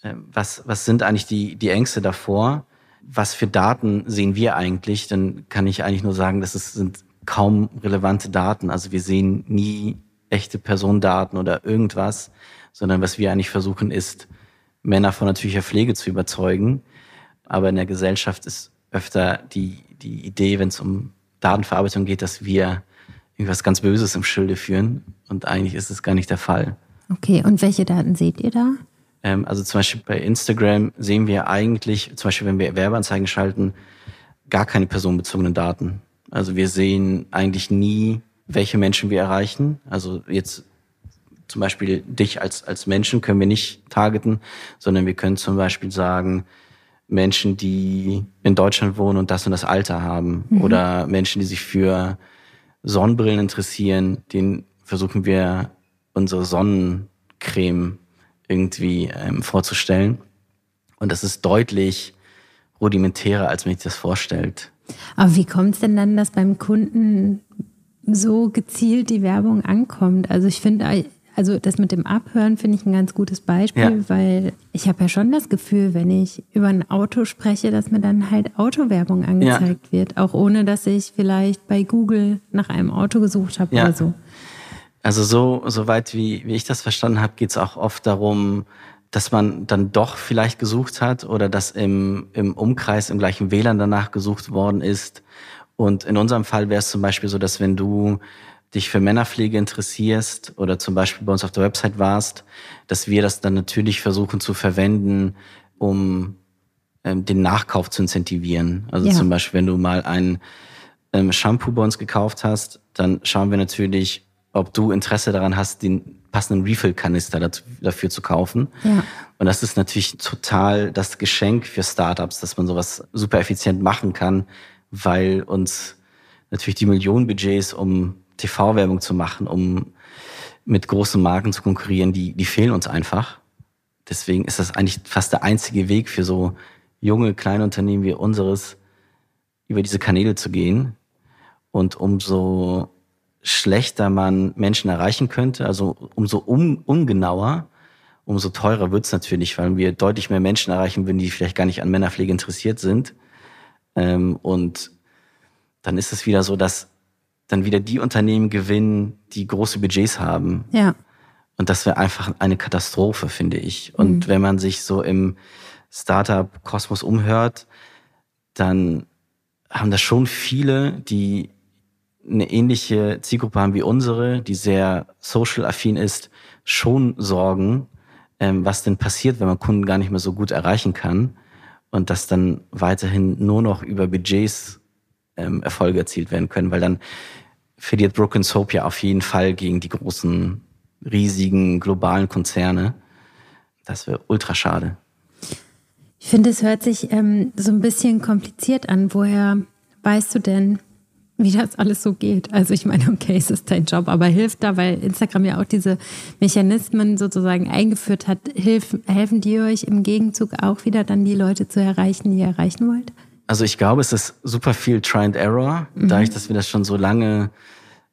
äh, was, was sind eigentlich die, die Ängste davor, was für Daten sehen wir eigentlich, dann kann ich eigentlich nur sagen, dass es sind kaum relevante Daten. Also wir sehen nie echte Personendaten oder irgendwas, sondern was wir eigentlich versuchen ist, Männer von natürlicher Pflege zu überzeugen. Aber in der Gesellschaft ist öfter die, die Idee, wenn es um Datenverarbeitung geht, dass wir irgendwas ganz Böses im Schilde führen. Und eigentlich ist es gar nicht der Fall. Okay, und welche Daten seht ihr da? Ähm, also zum Beispiel bei Instagram sehen wir eigentlich, zum Beispiel wenn wir Werbeanzeigen schalten, gar keine personenbezogenen Daten. Also wir sehen eigentlich nie, welche Menschen wir erreichen. Also jetzt zum Beispiel dich als, als Menschen können wir nicht targeten, sondern wir können zum Beispiel sagen, Menschen, die in Deutschland wohnen und das und das Alter haben mhm. oder Menschen, die sich für Sonnenbrillen interessieren, den versuchen wir unsere Sonnencreme irgendwie ähm, vorzustellen. Und das ist deutlich rudimentärer, als man sich das vorstellt. Aber wie kommt es denn dann, dass beim Kunden so gezielt die Werbung ankommt? Also ich finde, also das mit dem Abhören finde ich ein ganz gutes Beispiel, ja. weil ich habe ja schon das Gefühl, wenn ich über ein Auto spreche, dass mir dann halt Autowerbung angezeigt ja. wird, auch ohne dass ich vielleicht bei Google nach einem Auto gesucht habe ja. oder so. Also so, so weit wie, wie ich das verstanden habe, geht es auch oft darum, dass man dann doch vielleicht gesucht hat oder dass im, im Umkreis im gleichen WLAN danach gesucht worden ist. Und in unserem Fall wäre es zum Beispiel so, dass wenn du dich für Männerpflege interessierst oder zum Beispiel bei uns auf der Website warst, dass wir das dann natürlich versuchen zu verwenden, um ähm, den Nachkauf zu incentivieren. Also ja. zum Beispiel, wenn du mal ein ähm, Shampoo bei uns gekauft hast, dann schauen wir natürlich, ob du Interesse daran hast, den passenden Refill-Kanister dafür zu kaufen. Ja. Und das ist natürlich total das Geschenk für Startups, dass man sowas super effizient machen kann, weil uns natürlich die Millionenbudgets, um TV-Werbung zu machen, um mit großen Marken zu konkurrieren, die, die fehlen uns einfach. Deswegen ist das eigentlich fast der einzige Weg für so junge, kleine Unternehmen wie unseres, über diese Kanäle zu gehen. Und umso schlechter man Menschen erreichen könnte, also umso un ungenauer, umso teurer wird's natürlich, weil wir deutlich mehr Menschen erreichen würden, die vielleicht gar nicht an Männerpflege interessiert sind. Ähm, und dann ist es wieder so, dass dann wieder die Unternehmen gewinnen, die große Budgets haben. Ja. Und das wäre einfach eine Katastrophe, finde ich. Und mhm. wenn man sich so im Startup-Kosmos umhört, dann haben das schon viele, die eine ähnliche Zielgruppe haben wie unsere, die sehr social-affin ist, schon Sorgen, ähm, was denn passiert, wenn man Kunden gar nicht mehr so gut erreichen kann und dass dann weiterhin nur noch über Budgets ähm, Erfolge erzielt werden können, weil dann verliert Broken Soap ja auf jeden Fall gegen die großen, riesigen globalen Konzerne. Das wäre ultra schade. Ich finde, es hört sich ähm, so ein bisschen kompliziert an. Woher weißt du denn, wie das alles so geht. Also ich meine, okay, es ist dein Job, aber hilft da, weil Instagram ja auch diese Mechanismen sozusagen eingeführt hat, hilf, helfen die euch im Gegenzug auch wieder dann die Leute zu erreichen, die ihr erreichen wollt? Also ich glaube, es ist super viel Try and Error. Mhm. Dadurch, dass wir das schon so lange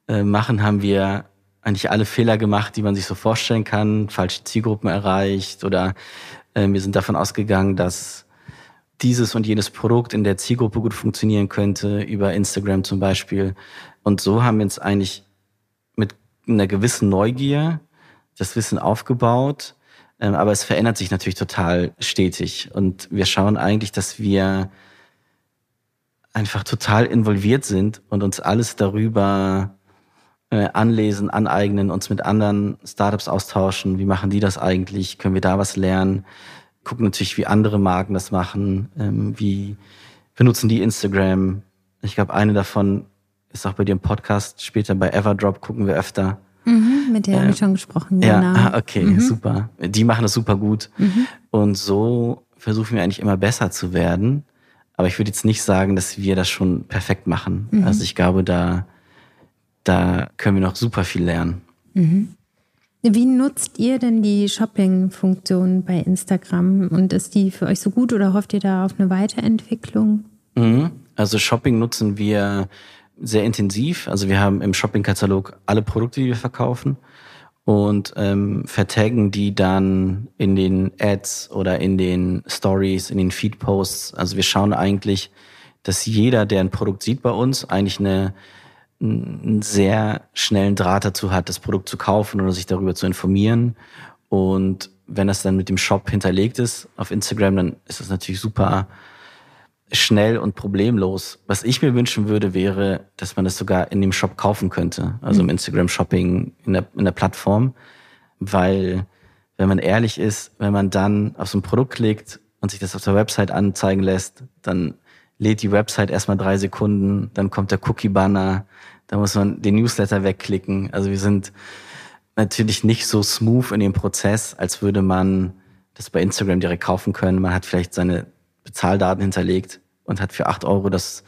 äh, machen, haben wir eigentlich alle Fehler gemacht, die man sich so vorstellen kann, falsche Zielgruppen erreicht oder äh, wir sind davon ausgegangen, dass dieses und jenes Produkt in der Zielgruppe gut funktionieren könnte, über Instagram zum Beispiel. Und so haben wir uns eigentlich mit einer gewissen Neugier das Wissen aufgebaut. Ähm, aber es verändert sich natürlich total stetig. Und wir schauen eigentlich, dass wir einfach total involviert sind und uns alles darüber äh, anlesen, aneignen, uns mit anderen Startups austauschen. Wie machen die das eigentlich? Können wir da was lernen? Gucken natürlich, wie andere Marken das machen, ähm, wie benutzen die Instagram. Ich glaube, eine davon ist auch bei dir im Podcast, später bei Everdrop gucken wir öfter. Mhm, mit der äh, habe ich schon gesprochen. Ja, genau. ah, (laughs) okay, mhm. super. Die machen das super gut. Mhm. Und so versuchen wir eigentlich immer besser zu werden. Aber ich würde jetzt nicht sagen, dass wir das schon perfekt machen. Mhm. Also ich glaube, da, da können wir noch super viel lernen. Wie nutzt ihr denn die Shopping-Funktion bei Instagram und ist die für euch so gut oder hofft ihr da auf eine Weiterentwicklung? Mhm. Also Shopping nutzen wir sehr intensiv. Also wir haben im Shopping-Katalog alle Produkte, die wir verkaufen und ähm, vertaggen die dann in den Ads oder in den Stories, in den Feed-Posts. Also wir schauen eigentlich, dass jeder, der ein Produkt sieht bei uns, eigentlich eine einen sehr schnellen Draht dazu hat, das Produkt zu kaufen oder sich darüber zu informieren. Und wenn das dann mit dem Shop hinterlegt ist auf Instagram, dann ist das natürlich super schnell und problemlos. Was ich mir wünschen würde, wäre, dass man das sogar in dem Shop kaufen könnte, also im mhm. Instagram Shopping in der, in der Plattform. weil wenn man ehrlich ist, wenn man dann auf so ein Produkt klickt und sich das auf der Website anzeigen lässt, dann lädt die Website erstmal drei Sekunden, dann kommt der Cookie-Banner, da muss man den Newsletter wegklicken. Also wir sind natürlich nicht so smooth in dem Prozess, als würde man das bei Instagram direkt kaufen können. Man hat vielleicht seine Bezahldaten hinterlegt und hat für acht Euro das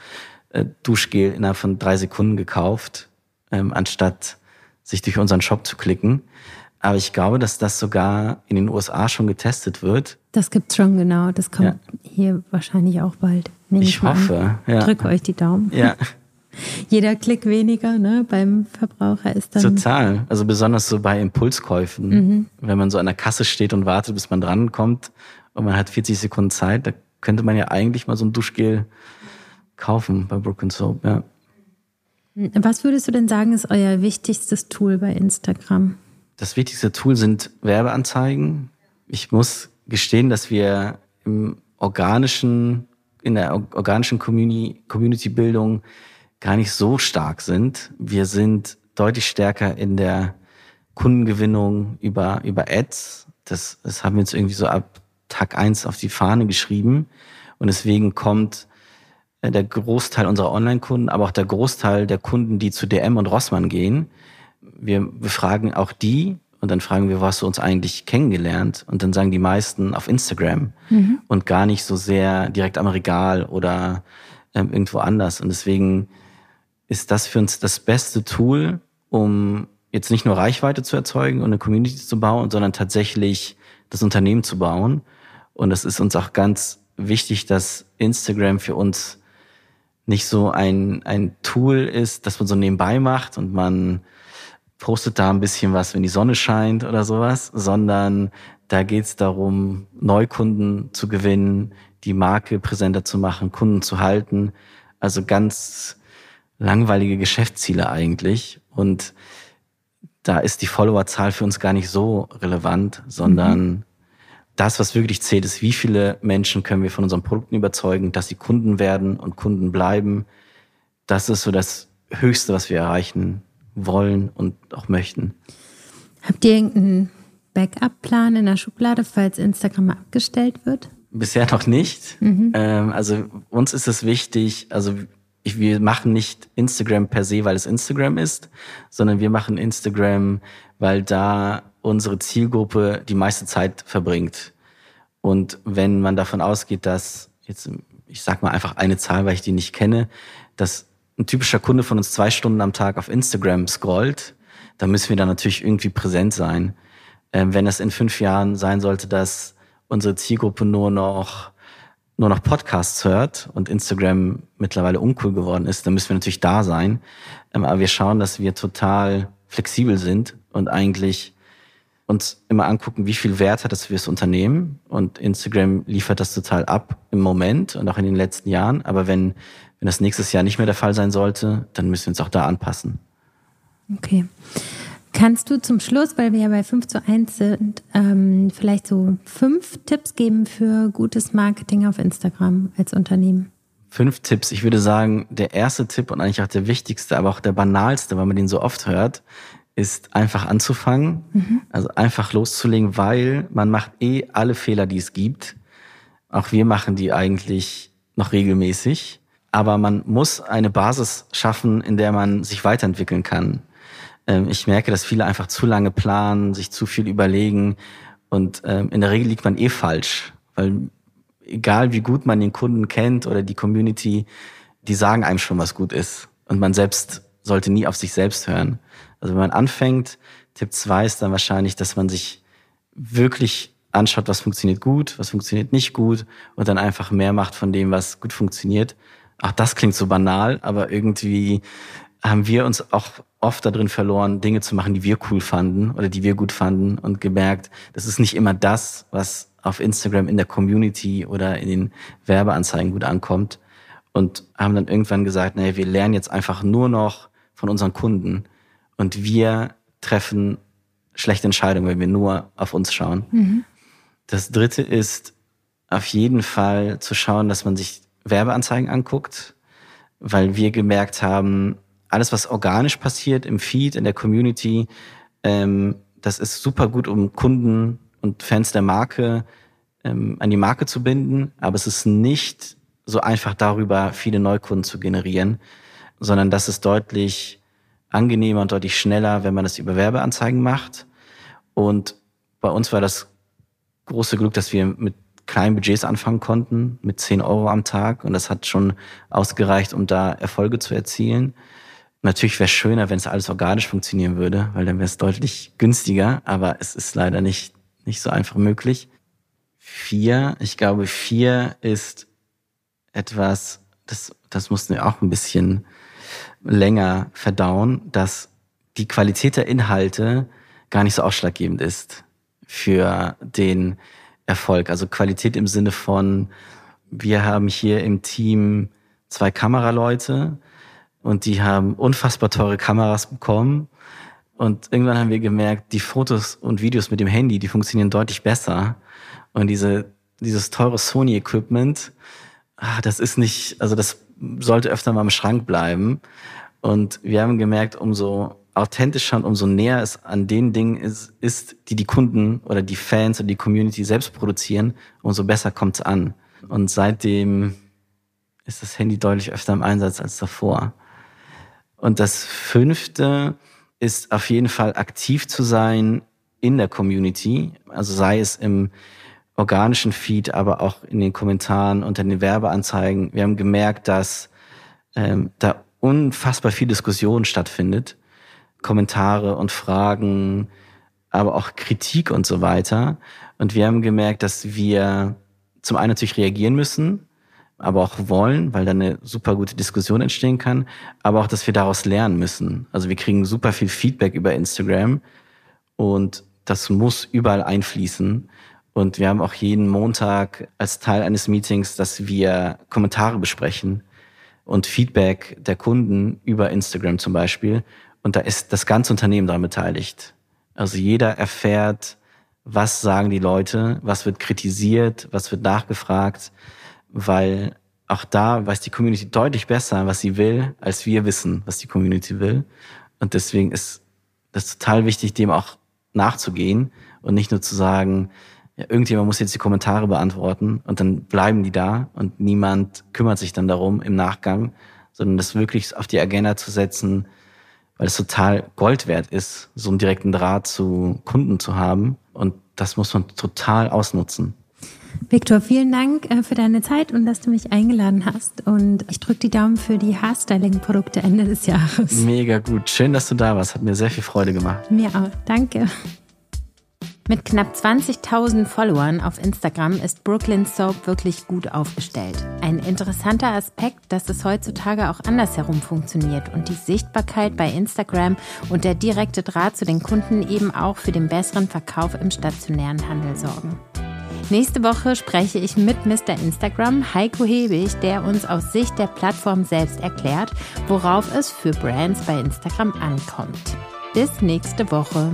äh, Duschgel innerhalb von drei Sekunden gekauft, ähm, anstatt sich durch unseren Shop zu klicken. Aber ich glaube, dass das sogar in den USA schon getestet wird. Das gibt's schon, genau. Das kommt ja. hier wahrscheinlich auch bald. ich, ich hoffe. Ja. Drücke euch die Daumen. Ja. (laughs) Jeder Klick weniger ne, beim Verbraucher ist dann. Total. Also besonders so bei Impulskäufen. Mhm. Wenn man so an der Kasse steht und wartet, bis man drankommt und man hat 40 Sekunden Zeit, da könnte man ja eigentlich mal so ein Duschgel kaufen bei Brook Soap, ja. Was würdest du denn sagen, ist euer wichtigstes Tool bei Instagram? Das wichtigste Tool sind Werbeanzeigen. Ich muss gestehen, dass wir im organischen, in der organischen Community-Bildung gar nicht so stark sind. Wir sind deutlich stärker in der Kundengewinnung über, über Ads. Das, das haben wir jetzt irgendwie so ab Tag eins auf die Fahne geschrieben. Und deswegen kommt äh, der Großteil unserer Online-Kunden, aber auch der Großteil der Kunden, die zu DM und Rossmann gehen. Wir befragen auch die und dann fragen wir, wo hast du uns eigentlich kennengelernt? Und dann sagen die meisten auf Instagram mhm. und gar nicht so sehr direkt am Regal oder ähm, irgendwo anders. Und deswegen ist das für uns das beste Tool, um jetzt nicht nur Reichweite zu erzeugen und eine Community zu bauen, sondern tatsächlich das Unternehmen zu bauen. Und es ist uns auch ganz wichtig, dass Instagram für uns nicht so ein, ein Tool ist, das man so nebenbei macht und man postet da ein bisschen was, wenn die Sonne scheint oder sowas, sondern da geht es darum, Neukunden zu gewinnen, die Marke präsenter zu machen, Kunden zu halten. Also ganz langweilige Geschäftsziele eigentlich. Und da ist die Followerzahl für uns gar nicht so relevant, sondern mhm. das, was wirklich zählt, ist, wie viele Menschen können wir von unseren Produkten überzeugen, dass sie Kunden werden und Kunden bleiben. Das ist so das Höchste, was wir erreichen wollen und auch möchten. Habt ihr irgendeinen Backup-Plan in der Schublade, falls Instagram abgestellt wird? Bisher noch nicht. Mhm. Ähm, also uns ist es wichtig, also ich, wir machen nicht Instagram per se, weil es Instagram ist, sondern wir machen Instagram, weil da unsere Zielgruppe die meiste Zeit verbringt. Und wenn man davon ausgeht, dass jetzt, ich sag mal einfach eine Zahl, weil ich die nicht kenne, dass ein typischer Kunde von uns zwei Stunden am Tag auf Instagram scrollt, dann müssen wir da natürlich irgendwie präsent sein. Ähm, wenn das in fünf Jahren sein sollte, dass unsere Zielgruppe nur noch nur noch Podcasts hört und Instagram mittlerweile uncool geworden ist, dann müssen wir natürlich da sein. Ähm, aber wir schauen, dass wir total flexibel sind und eigentlich uns immer angucken, wie viel Wert hat das für das Unternehmen. Und Instagram liefert das total ab im Moment und auch in den letzten Jahren. Aber wenn, wenn das nächstes Jahr nicht mehr der Fall sein sollte, dann müssen wir uns auch da anpassen. Okay. Kannst du zum Schluss, weil wir ja bei 5 zu 1 sind, ähm, vielleicht so fünf Tipps geben für gutes Marketing auf Instagram als Unternehmen? Fünf Tipps. Ich würde sagen, der erste Tipp und eigentlich auch der wichtigste, aber auch der banalste, weil man den so oft hört, ist einfach anzufangen. Mhm. Also einfach loszulegen, weil man macht eh alle Fehler, die es gibt. Auch wir machen die eigentlich noch regelmäßig. Aber man muss eine Basis schaffen, in der man sich weiterentwickeln kann. Ähm, ich merke, dass viele einfach zu lange planen, sich zu viel überlegen und ähm, in der Regel liegt man eh falsch, weil egal wie gut man den Kunden kennt oder die Community, die sagen einem schon, was gut ist und man selbst sollte nie auf sich selbst hören. Also wenn man anfängt, Tipp zwei ist dann wahrscheinlich, dass man sich wirklich anschaut, was funktioniert gut, was funktioniert nicht gut und dann einfach mehr macht von dem, was gut funktioniert. Auch das klingt so banal, aber irgendwie haben wir uns auch oft darin verloren, Dinge zu machen, die wir cool fanden oder die wir gut fanden und gemerkt, das ist nicht immer das, was auf Instagram in der Community oder in den Werbeanzeigen gut ankommt. Und haben dann irgendwann gesagt, naja, wir lernen jetzt einfach nur noch von unseren Kunden und wir treffen schlechte Entscheidungen, wenn wir nur auf uns schauen. Mhm. Das dritte ist auf jeden Fall zu schauen, dass man sich Werbeanzeigen anguckt, weil wir gemerkt haben, alles, was organisch passiert im Feed, in der Community, ähm, das ist super gut, um Kunden und Fans der Marke ähm, an die Marke zu binden, aber es ist nicht so einfach darüber, viele Neukunden zu generieren, sondern das ist deutlich angenehmer und deutlich schneller, wenn man das über Werbeanzeigen macht. Und bei uns war das große Glück, dass wir mit kleinen Budgets anfangen konnten, mit 10 Euro am Tag. Und das hat schon ausgereicht, um da Erfolge zu erzielen. Natürlich wäre es schöner, wenn es alles organisch funktionieren würde, weil dann wäre es deutlich günstiger, aber es ist leider nicht, nicht so einfach möglich. Vier, ich glaube, vier ist etwas, das, das mussten wir auch ein bisschen länger verdauen, dass die Qualität der Inhalte gar nicht so ausschlaggebend ist für den Erfolg. Also Qualität im Sinne von, wir haben hier im Team zwei Kameraleute und die haben unfassbar teure Kameras bekommen. Und irgendwann haben wir gemerkt, die Fotos und Videos mit dem Handy, die funktionieren deutlich besser. Und diese, dieses teure Sony-Equipment, ah, das ist nicht, also das sollte öfter mal im Schrank bleiben. Und wir haben gemerkt, umso authentischer und umso näher es an den Dingen ist, ist, die die Kunden oder die Fans oder die Community selbst produzieren, umso besser kommt es an. Und seitdem ist das Handy deutlich öfter im Einsatz als davor. Und das fünfte ist auf jeden Fall aktiv zu sein in der Community, also sei es im organischen Feed, aber auch in den Kommentaren unter den Werbeanzeigen. Wir haben gemerkt, dass ähm, da unfassbar viel Diskussion stattfindet Kommentare und Fragen, aber auch Kritik und so weiter. Und wir haben gemerkt, dass wir zum einen natürlich reagieren müssen, aber auch wollen, weil da eine super gute Diskussion entstehen kann, aber auch, dass wir daraus lernen müssen. Also wir kriegen super viel Feedback über Instagram und das muss überall einfließen. Und wir haben auch jeden Montag als Teil eines Meetings, dass wir Kommentare besprechen und Feedback der Kunden über Instagram zum Beispiel. Und da ist das ganze Unternehmen daran beteiligt. Also jeder erfährt, was sagen die Leute, was wird kritisiert, was wird nachgefragt, weil auch da weiß die Community deutlich besser, was sie will, als wir wissen, was die Community will. Und deswegen ist das total wichtig, dem auch nachzugehen und nicht nur zu sagen, ja, irgendjemand muss jetzt die Kommentare beantworten und dann bleiben die da und niemand kümmert sich dann darum im Nachgang, sondern das wirklich auf die Agenda zu setzen, weil es total Gold wert ist, so einen direkten Draht zu Kunden zu haben. Und das muss man total ausnutzen. Viktor, vielen Dank äh, für deine Zeit und dass du mich eingeladen hast. Und ich drücke die Daumen für die Haarstyling-Produkte Ende des Jahres. Mega gut. Schön, dass du da warst. Hat mir sehr viel Freude gemacht. Mir auch. Danke. Mit knapp 20.000 Followern auf Instagram ist Brooklyn Soap wirklich gut aufgestellt. Ein interessanter Aspekt, dass es heutzutage auch andersherum funktioniert und die Sichtbarkeit bei Instagram und der direkte Draht zu den Kunden eben auch für den besseren Verkauf im stationären Handel sorgen. Nächste Woche spreche ich mit Mr. Instagram Heiko Hebig, der uns aus Sicht der Plattform selbst erklärt, worauf es für Brands bei Instagram ankommt. Bis nächste Woche.